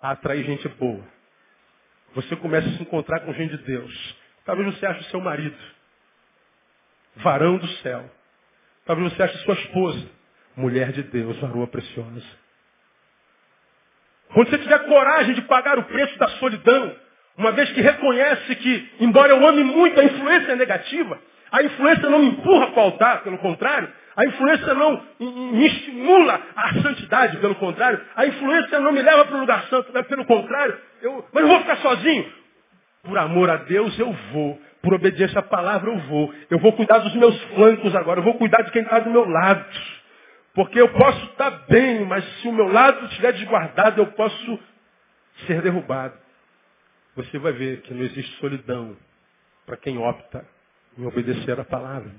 a atrair gente boa. Você comece a se encontrar com gente de Deus. Talvez você ache o seu marido varão do céu. Talvez você ache sua esposa, mulher de Deus, varoa preciosa. Quando você tiver coragem de pagar o preço da solidão, uma vez que reconhece que, embora eu ame muito, a influência é negativa, a influência não me empurra para o altar, pelo contrário, a influência não me estimula à santidade, pelo contrário, a influência não me leva para o lugar santo, pelo contrário, eu, mas eu vou ficar sozinho. Por amor a Deus eu vou, por obediência à palavra eu vou. Eu vou cuidar dos meus flancos agora. Eu vou cuidar de quem está do meu lado. Porque eu posso estar bem, mas se o meu lado estiver desguardado, eu posso ser derrubado. Você vai ver que não existe solidão para quem opta em obedecer à palavra.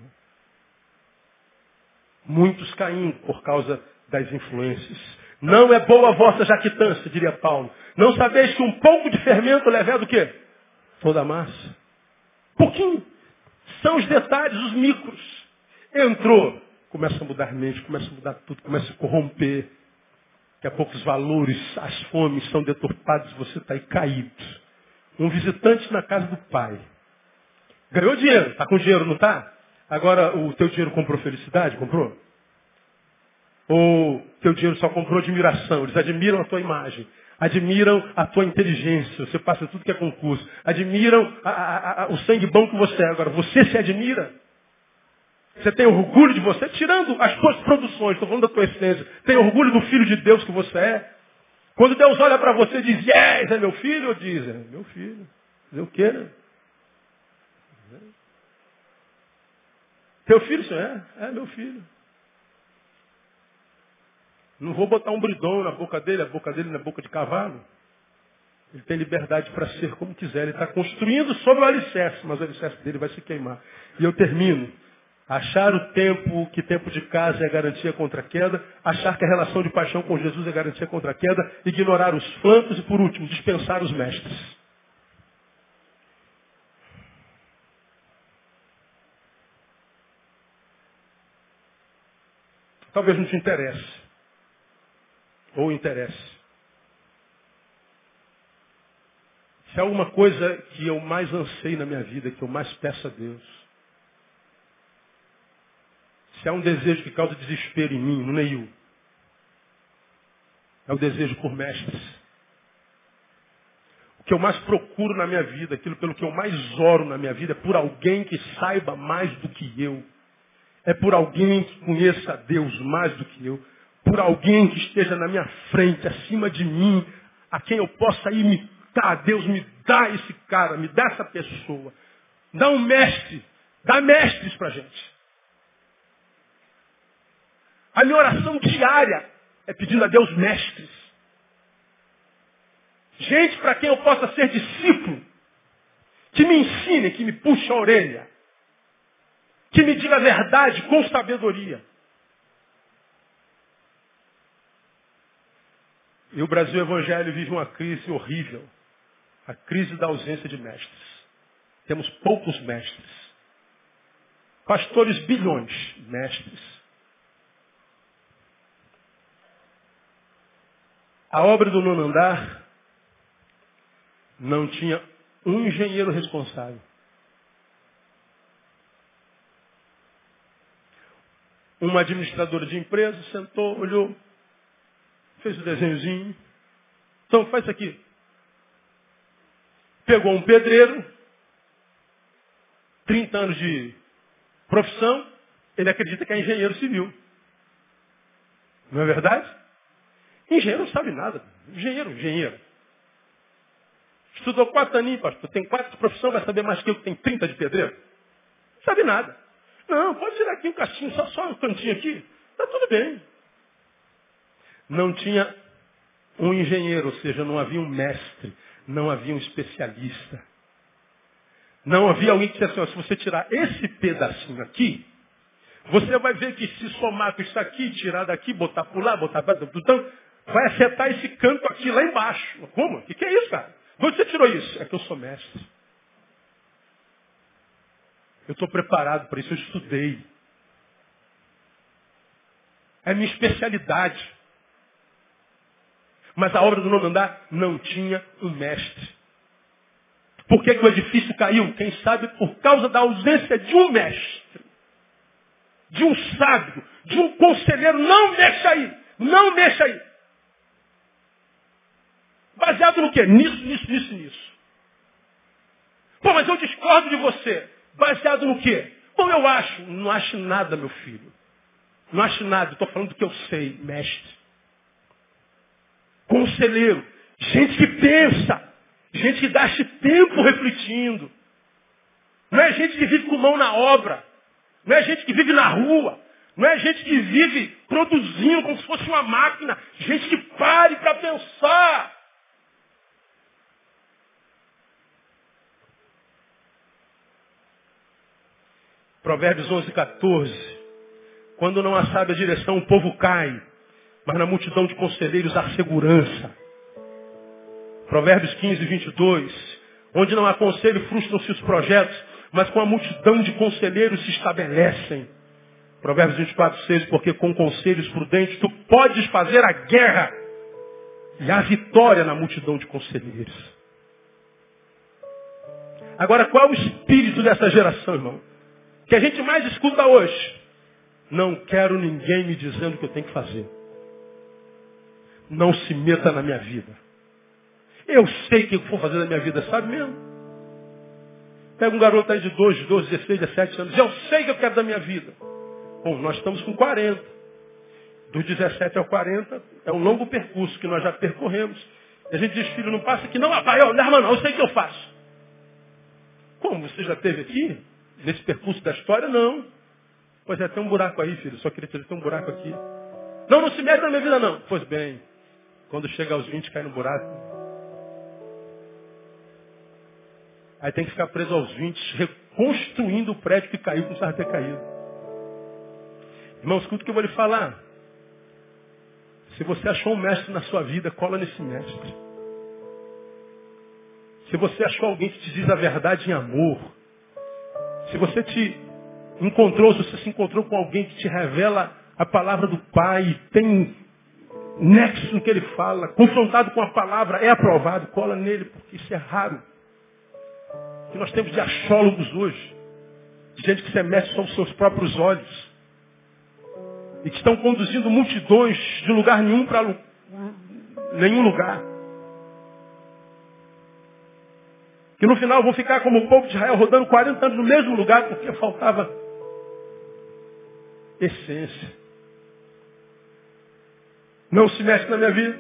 Muitos caindo por causa das influências. Não é boa a vossa jactância, diria Paulo. Não sabeis que um pouco de fermento leva do quê? Toda a massa. Pouquinho. São os detalhes, os micros. Entrou, começa a mudar mente, começa a mudar tudo, começa a corromper. Daqui a pouco os valores, as fomes são deturpados, você está aí caído. Um visitante na casa do pai. Ganhou dinheiro, está com dinheiro, não está? Agora o teu dinheiro comprou felicidade? Comprou? Ou teu dinheiro só comprou admiração? Eles admiram a tua imagem admiram a tua inteligência, você passa tudo que é concurso, admiram a, a, a, o sangue bom que você é. Agora, você se admira? Você tem orgulho de você, tirando as suas produções, estou falando da tua essência. Tem orgulho do filho de Deus que você é? Quando Deus olha para você e diz, yes, é meu filho, ou diz, é meu filho. Dizer o quê, né? Teu filho, senhor? É, é meu filho. Não vou botar um bridão na boca dele, a boca dele na boca de cavalo. Ele tem liberdade para ser como quiser. Ele está construindo sobre o alicerce, mas o alicerce dele vai se queimar. E eu termino. Achar o tempo, que tempo de casa é garantia contra a queda. Achar que a relação de paixão com Jesus é garantia contra a queda. Ignorar os flancos e, por último, dispensar os mestres. Talvez não te interesse ou interesse. Se há alguma coisa que eu mais ansei na minha vida, que eu mais peço a Deus, Se há um desejo que causa desespero em mim, no Neil, é o desejo por mestres. O que eu mais procuro na minha vida, aquilo pelo que eu mais oro na minha vida, é por alguém que saiba mais do que eu. É por alguém que conheça a Deus mais do que eu. Por alguém que esteja na minha frente, acima de mim, a quem eu possa imitar. Deus me dá esse cara, me dá essa pessoa. Dá um mestre, dá mestres para gente. A minha oração diária é pedindo a Deus mestres. Gente para quem eu possa ser discípulo. Que me ensine, que me puxe a orelha. Que me diga a verdade com sabedoria. E o Brasil Evangelho vive uma crise horrível. A crise da ausência de mestres. Temos poucos mestres. Pastores bilhões, mestres. A obra do nono andar não tinha um engenheiro responsável. Uma administradora de empresa sentou, olhou, fez o desenhozinho. Então faz isso aqui. Pegou um pedreiro, 30 anos de profissão, ele acredita que é engenheiro civil. Não é verdade? Engenheiro não sabe nada. Engenheiro, engenheiro. Estudou quatro aninhos, pastor. Tem quatro de profissão, vai saber mais que eu que tem 30 de pedreiro? Não sabe nada. Não, pode tirar aqui um castinho, só, só um cantinho aqui. Está tudo bem. Não tinha um engenheiro, ou seja, não havia um mestre, não havia um especialista. Não havia alguém que dissesse assim, se você tirar esse pedacinho aqui, você vai ver que se somar com isso aqui, tirar daqui, botar por lá, botar para então, vai afetar esse canto aqui lá embaixo. Como? O que, que é isso, cara? De onde você tirou isso? É que eu sou mestre. Eu estou preparado para isso, eu estudei. É minha especialidade. Mas a obra do nono andar não tinha um mestre. Por que, que o edifício caiu? Quem sabe por causa da ausência de um mestre. De um sábio, de um conselheiro. Não mexa aí. Não mexa aí. Baseado no quê? Nisso, nisso, nisso, nisso. Pô, mas eu discordo de você. Baseado no quê? Bom, eu acho. Não acho nada, meu filho. Não acho nada. Estou falando do que eu sei, mestre. Conselheiro. Gente que pensa. Gente que gasta tempo refletindo. Não é gente que vive com mão na obra. Não é gente que vive na rua. Não é gente que vive produzindo como se fosse uma máquina. Gente que pare para pensar. Provérbios 11, 14. Quando não há sábia direção, o povo cai, mas na multidão de conselheiros há segurança. Provérbios 15, 22. Onde não há conselho, frustram-se os projetos, mas com a multidão de conselheiros se estabelecem. Provérbios 24, 6. Porque com conselhos prudentes tu podes fazer a guerra e a vitória na multidão de conselheiros. Agora, qual é o espírito dessa geração, irmão? Que a gente mais escuta hoje. Não quero ninguém me dizendo o que eu tenho que fazer. Não se meta na minha vida. Eu sei o que eu vou fazer na minha vida, sabe mesmo? Pega um garoto aí de 12, 12, 16, 17 anos. Eu sei o que eu quero da minha vida. Bom, nós estamos com 40. Dos 17 ao 40 é um longo percurso que nós já percorremos. E a gente diz, filho, não passa aqui. Não, pai, eu, não, não, eu sei o que eu faço. Como? Você já esteve aqui? Nesse percurso da história, não. Pois é, tem um buraco aí, filho. Só queria te dizer, tem um buraco aqui. Não, não se mete na minha vida, não. Pois bem, quando chega aos 20, cai no buraco. Aí tem que ficar preso aos 20, reconstruindo o prédio que caiu, precisava ter caído. Irmão, escuta o que eu vou lhe falar. Se você achou um mestre na sua vida, cola nesse mestre. Se você achou alguém que te diz a verdade em amor, se você te encontrou, se você se encontrou com alguém que te revela a palavra do Pai, tem nexo no que ele fala, confrontado com a palavra, é aprovado, cola nele, porque isso é raro. Que nós temos de achólogos hoje, de gente que se mete só os seus próprios olhos. e que estão conduzindo multidões de lugar nenhum para nenhum lugar. Que no final vão ficar como o povo de Israel rodando 40 anos no mesmo lugar porque faltava essência. Não se mexe na minha vida.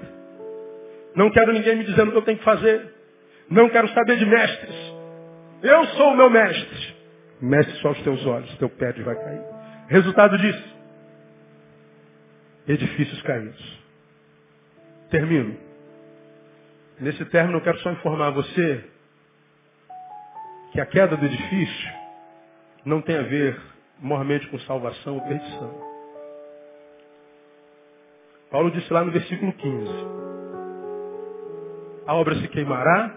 Não quero ninguém me dizendo o que eu tenho que fazer. Não quero saber de mestres. Eu sou o meu mestre. Mestre só os teus olhos, teu pé vai cair. Resultado disso. Edifícios caídos. Termino. Nesse término eu quero só informar você que a queda do edifício não tem a ver mormente com salvação ou perdição. Paulo disse lá no versículo 15: A obra se queimará,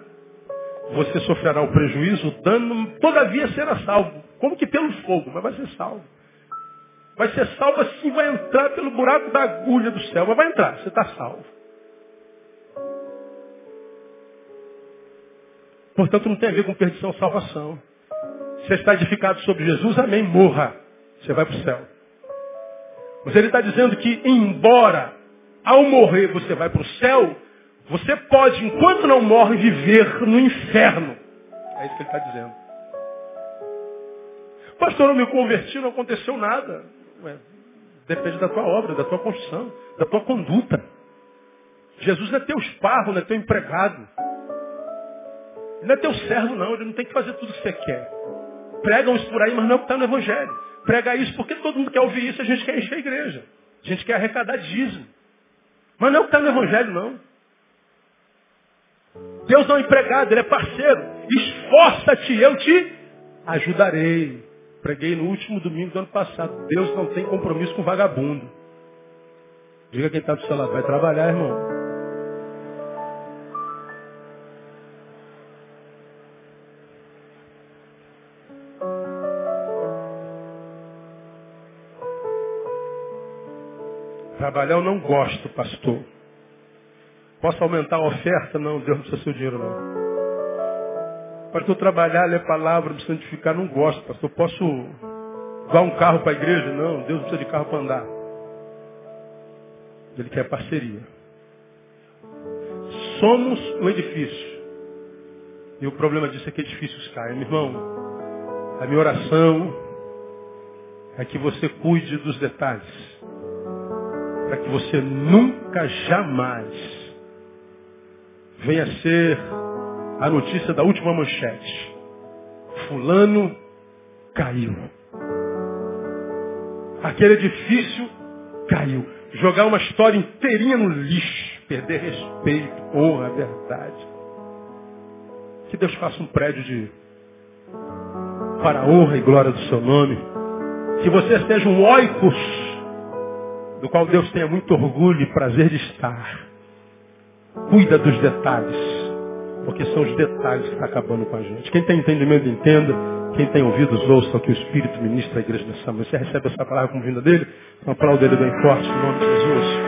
você sofrerá o prejuízo, o dano, todavia será salvo. Como que pelo fogo, mas vai ser salvo. Vai ser salvo assim, vai entrar pelo buraco da agulha do céu, mas vai entrar, você está salvo. Portanto, não tem a ver com perdição ou salvação. Você está edificado sobre Jesus, amém, morra. Você vai para o céu. Mas ele está dizendo que, embora ao morrer você vai para o céu, você pode, enquanto não morre, viver no inferno. É isso que ele está dizendo. Pastor, eu me converti, não aconteceu nada. Ué, depende da tua obra, da tua construção, da tua conduta. Jesus não é teu esparro, não é teu empregado. Não é teu servo, não. Ele não tem que fazer tudo o que você quer. Pregam isso por aí, mas não é o que está no Evangelho. Prega isso porque todo mundo quer ouvir isso, a gente quer encher a igreja. A gente quer arrecadar dízimo. Mas não é o que está no Evangelho, não. Deus não é empregado, Ele é parceiro. Esforça-te, eu te ajudarei. Preguei no último domingo do ano passado. Deus não tem compromisso com vagabundo. Diga quem está do seu lado, vai trabalhar, irmão. Trabalhar eu não gosto, pastor. Posso aumentar a oferta? Não, Deus não precisa do seu dinheiro, não. Pastor, trabalhar, ler palavra, me santificar, não gosto, pastor. Posso dar um carro para a igreja? Não, Deus não precisa de carro para andar. Ele quer parceria. Somos um edifício. E o problema disso é que edifícios caem. Meu irmão, a minha oração é que você cuide dos detalhes para que você nunca jamais venha ser a notícia da última manchete. Fulano caiu. Aquele edifício caiu. Jogar uma história inteirinha no lixo. Perder respeito, honra, verdade. Que Deus faça um prédio de para a honra e glória do seu nome. Que você seja um oikos do qual Deus tenha muito orgulho e prazer de estar. Cuida dos detalhes, porque são os detalhes que estão acabando com a gente. Quem tem entendimento, entenda. Quem tem ouvidos, ouça que o Espírito ministra à igreja nessa manhã. Você recebe essa palavra como vinda dele? Um aplauso dele bem forte, em nome de Jesus.